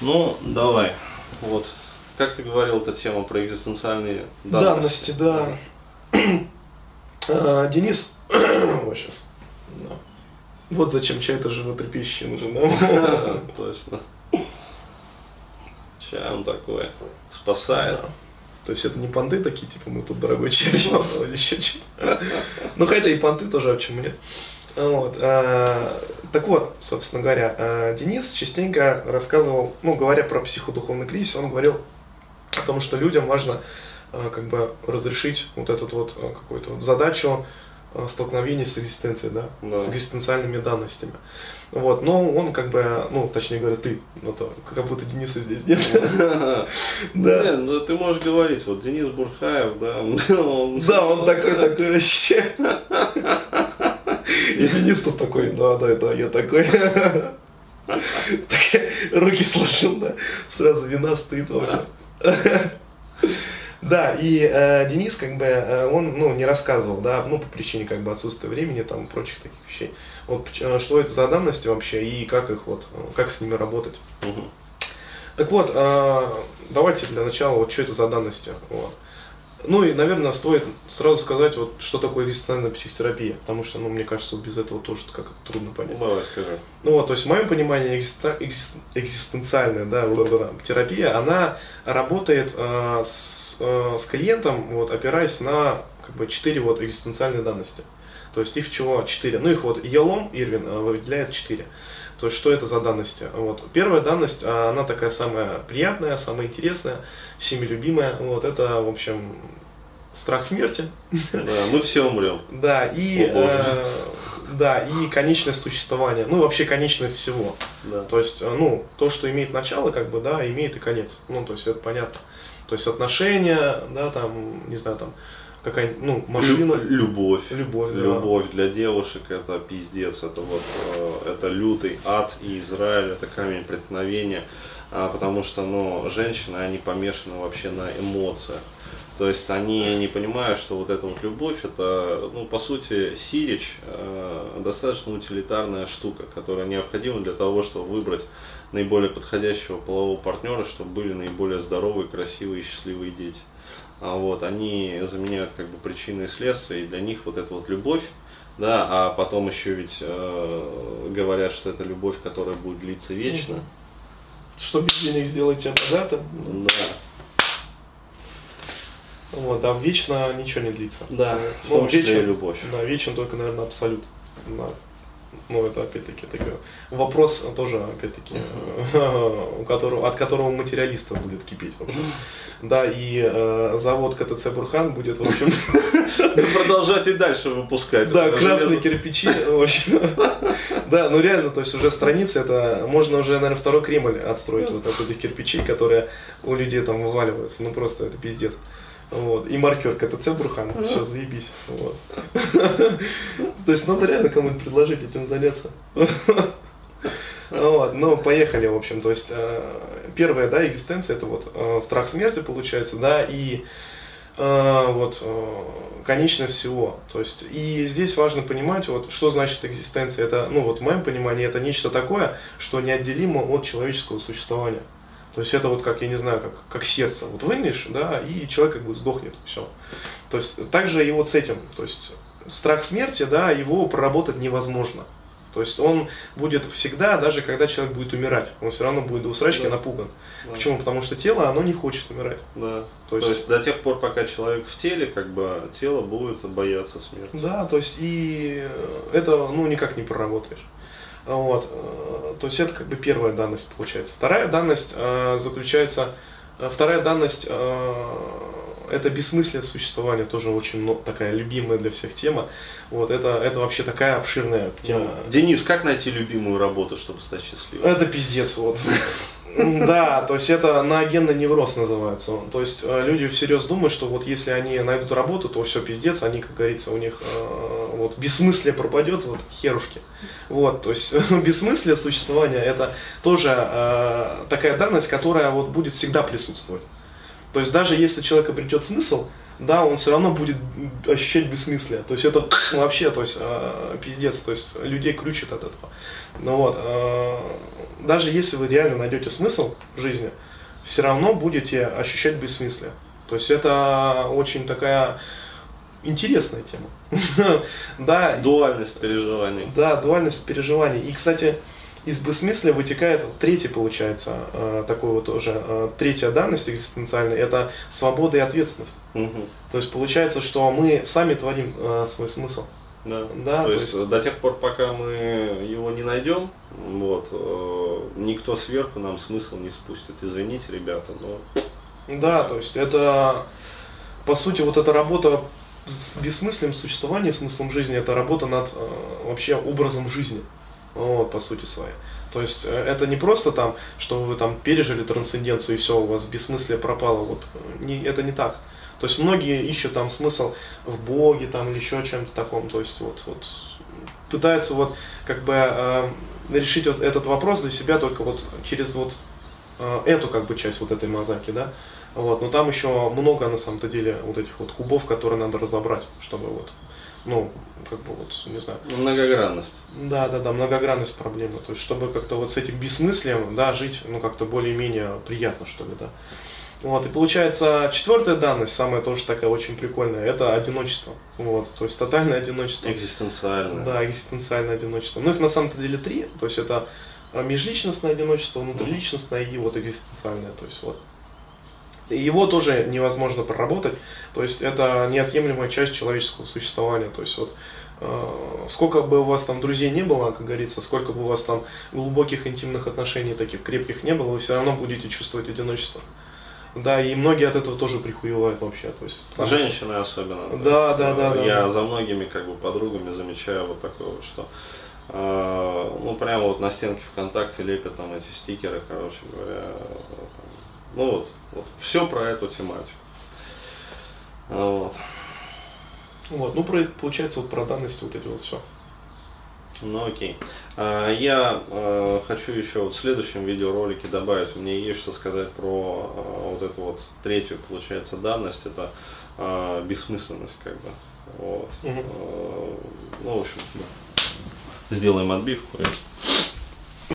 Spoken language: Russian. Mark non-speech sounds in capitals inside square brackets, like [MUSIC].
Ну, давай. Вот. Как ты говорил, эта тема про экзистенциальные данности. Данности, да. А, Денис, [COUGHS] вот сейчас. Вот зачем чай-то животрепещущий нужен, да? Точно. Чай он такой спасает. Да. То есть это не понты такие, типа мы тут дорогой чай или еще что-то. Ну хотя и понты тоже, а почему нет? Вот. а, Так вот, собственно говоря, а, Денис частенько рассказывал, ну, говоря про психодуховный кризис, он говорил о том, что людям важно а, как бы разрешить вот эту вот какую-то вот задачу а, столкновения с экзистенцией, да, Да. с экзистенциальными данностями. Вот, но он как бы, ну, точнее говоря, ты, ну, то, как будто Дениса здесь нет. [LAUGHS] Да. Ну ты можешь говорить, вот Денис Бурхаев, да, он, Да, он такой, такой вообще. И Денис тут такой, да, да, да, я такой. Так, Руки сложил, да, сразу вина стоит вообще. Да, и э, Денис, как бы, э, он, ну, не рассказывал, да, ну, по причине, как бы, отсутствия времени, там, и прочих таких вещей. Вот, э, что это за данности вообще, и как их, вот, э, как с ними работать. Мгм. Так вот, э, давайте для начала, вот что это за данности. Вот. Ну и, наверное, стоит сразу сказать, вот, что такое экзистенциальная психотерапия, потому что, ну, мне кажется, вот без этого тоже как трудно понять. Давай скажи. Ну вот, то есть в моем понимании экзиста- экзис- экзистенциальная да, терапия, она работает э, с, э, с клиентом, вот, опираясь на как бы четыре вот экзистенциальные данности. То есть их чего четыре. Ну их вот Елом Ирвин э, выделяет четыре. То есть что это за данности? Вот. Первая данность, а, она такая самая приятная, самая интересная, всеми любимая. Вот это, в общем, страх смерти. Да, мы все умрем. Да, и, э, да, и конечность существования. Ну, вообще конечность всего. Да. То есть, э, ну, то, что имеет начало, как бы, да, имеет и конец. Ну, то есть, это понятно. То есть, отношения, да, там, не знаю, там, какая ну, машина, Лю- любовь. любовь, да. Любовь для девушек это пиздец, это вот э, это лютый ад и Израиль, это камень преткновения, потому что ну, женщины, они помешаны вообще на эмоциях. То есть они не понимают, что вот эта вот любовь, это, ну, по сути, сирич, э, достаточно утилитарная штука, которая необходима для того, чтобы выбрать наиболее подходящего полового партнера, чтобы были наиболее здоровые, красивые и счастливые дети. А вот, они заменяют как бы причины и следствия, и для них вот эта вот любовь, да, а потом еще ведь э, говорят, что это любовь, которая будет длиться вечно. Что без денег сделать тебя богатым. Да, Вот, да, вечно ничего не длится. Да, Э, в том ну, числе вечен- и любовь. Да, вечен только, наверное, абсолют. Да. Ну, это опять-таки такой вопрос тоже, опять-таки, [LAUGHS] у которого, от которого материалистов будет кипеть. В общем. Да, и э, завод КТЦ Бурхан будет, в общем, [LAUGHS] Продолжать и дальше выпускать. да, красные кирпичи, в общем. [LAUGHS] Да, ну реально, то есть уже страницы, это можно уже, наверное, второй Кремль отстроить вот от этих кирпичей, которые у людей там вываливаются. Ну просто это пиздец. Вот. И маркер КТЦ Бурхан, все, заебись. Вот. [LAUGHS] То есть надо реально кому-нибудь предложить этим заняться. [LAUGHS] Вот, ну, поехали, в общем, то есть, э, первая, да, экзистенция, это вот э, страх смерти, получается, да, и вот э, конечность всего, то есть, и здесь важно понимать, вот, что значит экзистенция, это, ну, вот в моем понимании, это нечто такое, что неотделимо от человеческого существования, то есть, это вот как, я не знаю, как, как сердце, вот вынешь, да, и человек как бы сдохнет, все, то есть, также и вот с этим, то есть, страх смерти, да, его проработать невозможно, то есть он будет всегда, даже когда человек будет умирать, он все равно будет до усрачки Да. напуган. Да. Почему? Потому что тело, оно не хочет умирать. Да. То То есть- есть, до тех пор, пока человек в теле, как бы тело будет бояться смерти. Да, то есть и это ну никак не проработаешь. Вот. э, То есть это как бы первая данность получается. Вторая данность э, заключается, э, вторая данность э, это бессмыслие существования, тоже очень мно- такая любимая для всех тема. Вот это, это вообще такая обширная тема. Ну, Денис, как найти любимую работу, чтобы стать счастливым? Это пиздец, вот. [LAUGHS] Да, то есть это наогенный невроз называется. То есть э, люди всерьез думают, что вот если они найдут работу, то все пиздец, они, как говорится, у них э, вот бессмыслие пропадет, вот херушки. Вот, то есть [LAUGHS] бессмыслие существования это тоже э, такая данность, которая вот будет всегда присутствовать. То есть даже если человек обретет смысл, да, он все равно будет ощущать бессмыслие. То есть это [CLEARS THROAT] вообще, то есть э, пиздец, то есть людей крючит от этого. Ну вот, э, даже если вы реально найдете смысл в жизни, все равно будете ощущать бессмыслие. То есть это очень такая интересная тема. [LAUGHS] да. Дуальность переживаний. Да, дуальность переживаний. И, кстати, из бессмыслия вытекает третий, получается, э, такой вот уже, э, третья данность экзистенциальная, это свобода и ответственность. Угу. То есть получается, что мы сами творим э, свой смысл. Да. да то, то есть, есть до тех пор, пока мы его не найдем, вот, никто сверху нам смысл не спустит. Извините, ребята, но. Да, то есть это по сути вот эта работа с бессмыслием существования, смыслом жизни, это работа над вообще образом жизни вот, по сути своей. То есть э, это не просто там, что вы там пережили трансценденцию и все, у вас бессмыслие пропало. Вот э, не, это не так. То есть многие ищут там смысл в Боге там или еще чем-то таком. То есть вот, вот пытаются вот как бы э, решить вот этот вопрос для себя только вот через вот э, эту как бы часть вот этой мозаики, да. Вот, но там еще много на самом-то деле вот этих вот кубов, которые надо разобрать, чтобы вот ну, как бы вот, не знаю. Многогранность. Да, да, да, многогранность проблемы. То есть, чтобы как-то вот с этим бессмыслием, да, жить, ну, как-то более-менее приятно, что ли, да. Вот, и получается, четвертая данность, самая тоже такая очень прикольная, это одиночество. Вот, то есть тотальное одиночество. Экзистенциальное. Да, экзистенциальное одиночество. Ну, их на самом-то деле три, то есть это межличностное одиночество, внутриличностное и вот экзистенциальное, то есть вот. Его тоже невозможно проработать, то есть это неотъемлемая часть человеческого существования. То есть вот э, сколько бы у вас там друзей не было, как говорится, сколько бы у вас там глубоких интимных отношений таких крепких не было, вы все равно будете чувствовать одиночество. Да, и многие от этого тоже прихуевают вообще. То есть, Женщины что... особенно. Да, да, да, да. Я да. за многими как бы подругами замечаю вот такое вот, что э, ну прямо вот на стенке ВКонтакте лепят там эти стикеры, короче говоря. Ну вот, вот все про эту тематику. Вот. Вот, ну, про, получается, вот про данности вот эти вот все. Ну окей. А, я а, хочу еще вот в следующем видеоролике добавить, меня есть что сказать про а, вот эту вот третью, получается, данность, это бессмысленность, как бы. Вот. Угу. Ну, в общем, сделаем отбивку. И...